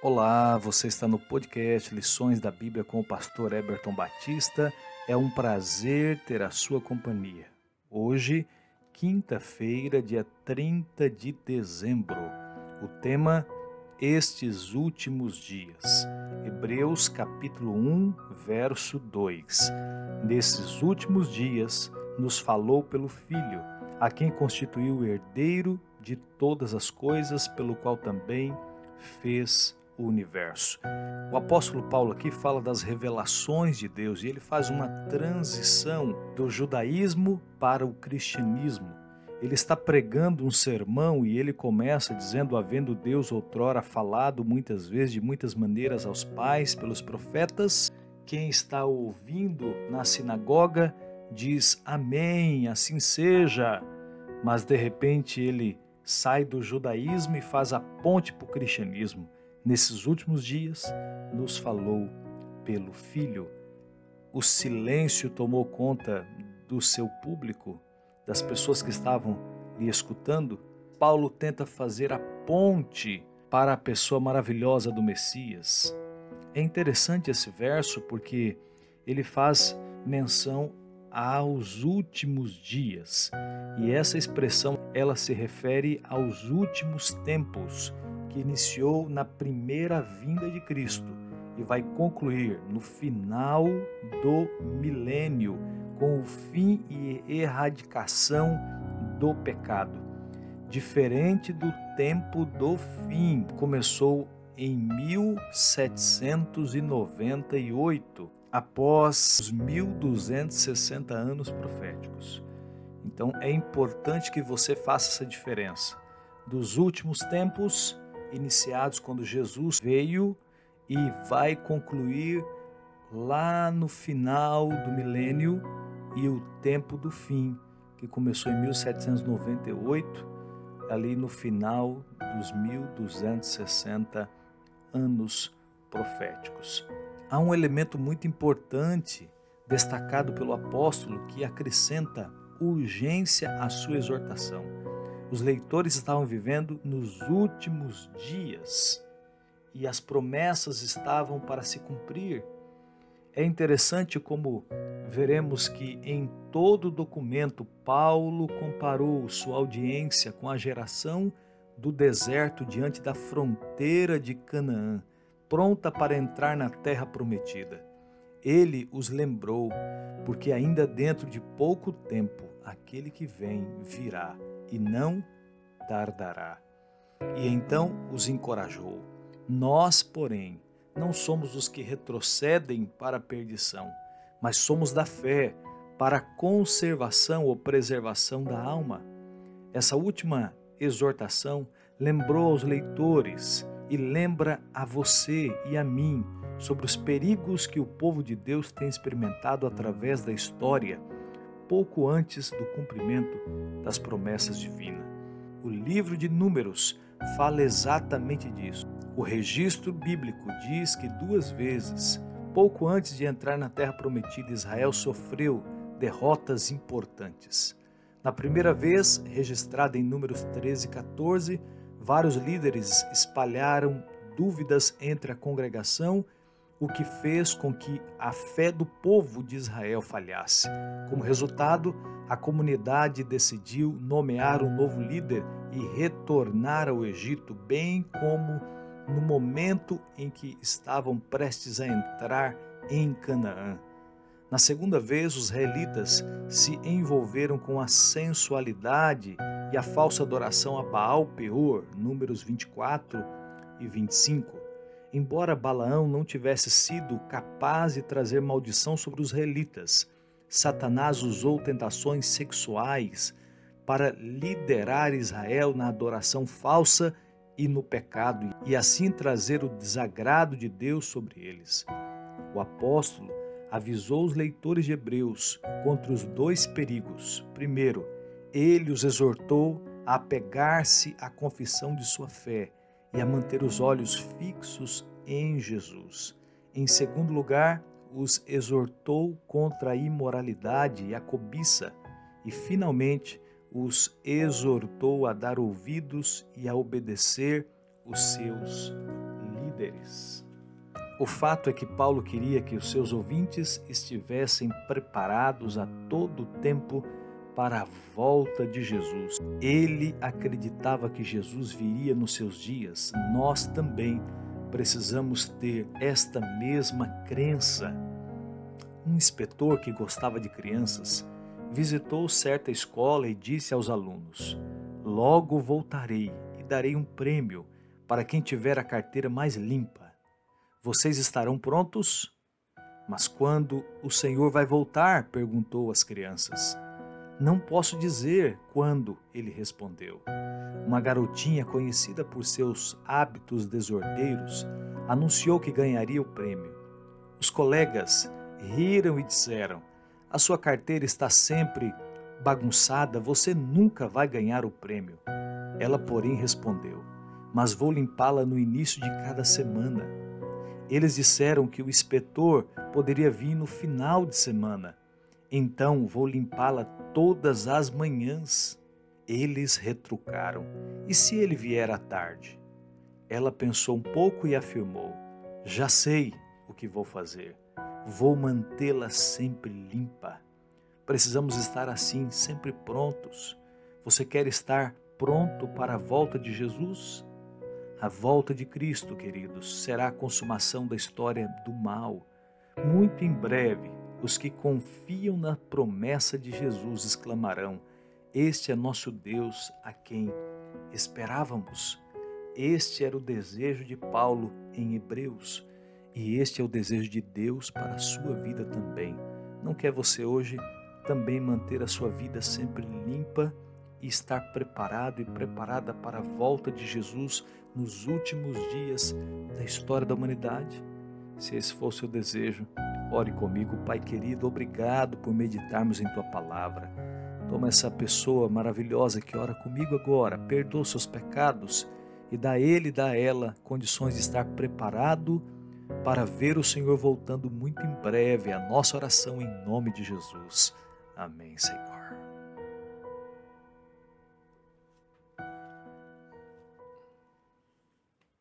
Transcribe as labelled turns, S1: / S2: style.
S1: Olá, você está no podcast Lições da Bíblia com o pastor Eberton Batista. É um prazer ter a sua companhia. Hoje, quinta-feira, dia 30 de dezembro. O tema Estes últimos dias. Hebreus capítulo 1, verso 2. Nesses últimos dias nos falou pelo Filho, a quem constituiu o herdeiro de todas as coisas, pelo qual também fez o universo. O apóstolo Paulo aqui fala das revelações de Deus e ele faz uma transição do judaísmo para o cristianismo. Ele está pregando um sermão e ele começa dizendo: Havendo Deus outrora falado muitas vezes, de muitas maneiras aos pais, pelos profetas, quem está ouvindo na sinagoga diz Amém, assim seja. Mas de repente ele sai do judaísmo e faz a ponte para o cristianismo nesses últimos dias, nos falou pelo Filho. O silêncio tomou conta do seu público, das pessoas que estavam lhe escutando. Paulo tenta fazer a ponte para a pessoa maravilhosa do Messias. É interessante esse verso porque ele faz menção aos últimos dias. E essa expressão ela se refere aos últimos tempos iniciou na primeira vinda de Cristo e vai concluir no final do milênio com o fim e erradicação do pecado. Diferente do tempo do fim, começou em 1798, após os 1260 anos proféticos. Então é importante que você faça essa diferença dos últimos tempos iniciados quando Jesus veio e vai concluir lá no final do milênio e o tempo do fim, que começou em 1798, ali no final dos 1260 anos proféticos. Há um elemento muito importante destacado pelo apóstolo que acrescenta urgência à sua exortação. Os leitores estavam vivendo nos últimos dias e as promessas estavam para se cumprir. É interessante como veremos que em todo documento Paulo comparou sua audiência com a geração do deserto diante da fronteira de Canaã, pronta para entrar na terra prometida. Ele os lembrou, porque ainda dentro de pouco tempo aquele que vem virá e não tardará. E então os encorajou. Nós, porém, não somos os que retrocedem para a perdição, mas somos da fé para a conservação ou preservação da alma. Essa última exortação lembrou aos leitores e lembra a você e a mim sobre os perigos que o povo de Deus tem experimentado através da história pouco antes do cumprimento das promessas divinas. O livro de Números fala exatamente disso. O registro bíblico diz que duas vezes, pouco antes de entrar na terra prometida, Israel sofreu derrotas importantes. Na primeira vez, registrada em Números 13 e 14, vários líderes espalharam dúvidas entre a congregação o que fez com que a fé do povo de Israel falhasse. Como resultado, a comunidade decidiu nomear um novo líder e retornar ao Egito, bem como no momento em que estavam prestes a entrar em Canaã. Na segunda vez, os israelitas se envolveram com a sensualidade e a falsa adoração a Baal Peor, números 24 e 25. Embora Balaão não tivesse sido capaz de trazer maldição sobre os israelitas, Satanás usou tentações sexuais para liderar Israel na adoração falsa e no pecado, e assim trazer o desagrado de Deus sobre eles. O apóstolo avisou os leitores de Hebreus contra os dois perigos. Primeiro, ele os exortou a apegar-se à confissão de sua fé e a manter os olhos fixos em Jesus. Em segundo lugar, os exortou contra a imoralidade e a cobiça, e finalmente os exortou a dar ouvidos e a obedecer os seus líderes. O fato é que Paulo queria que os seus ouvintes estivessem preparados a todo tempo para a volta de Jesus. Ele acreditava que Jesus viria nos seus dias. Nós também precisamos ter esta mesma crença. Um inspetor que gostava de crianças visitou certa escola e disse aos alunos: Logo voltarei e darei um prêmio para quem tiver a carteira mais limpa. Vocês estarão prontos? Mas quando o Senhor vai voltar? perguntou as crianças. Não posso dizer quando, ele respondeu. Uma garotinha conhecida por seus hábitos desordeiros anunciou que ganharia o prêmio. Os colegas riram e disseram: A sua carteira está sempre bagunçada, você nunca vai ganhar o prêmio. Ela, porém, respondeu: Mas vou limpá-la no início de cada semana. Eles disseram que o inspetor poderia vir no final de semana. Então vou limpá-la todas as manhãs. Eles retrucaram. E se ele vier à tarde? Ela pensou um pouco e afirmou: Já sei o que vou fazer. Vou mantê-la sempre limpa. Precisamos estar assim, sempre prontos. Você quer estar pronto para a volta de Jesus? A volta de Cristo, queridos, será a consumação da história do mal. Muito em breve, os que confiam na promessa de Jesus exclamarão: Este é nosso Deus a quem esperávamos. Este era o desejo de Paulo em Hebreus, e este é o desejo de Deus para a sua vida também. Não quer você hoje também manter a sua vida sempre limpa? e estar preparado e preparada para a volta de Jesus nos últimos dias da história da humanidade? Se esse for o desejo, ore comigo, Pai querido, obrigado por meditarmos em tua palavra. Toma essa pessoa maravilhosa que ora comigo agora, perdoa os seus pecados e dá a ele e dá a ela condições de estar preparado para ver o Senhor voltando muito em breve. A nossa oração em nome de Jesus. Amém, Senhor.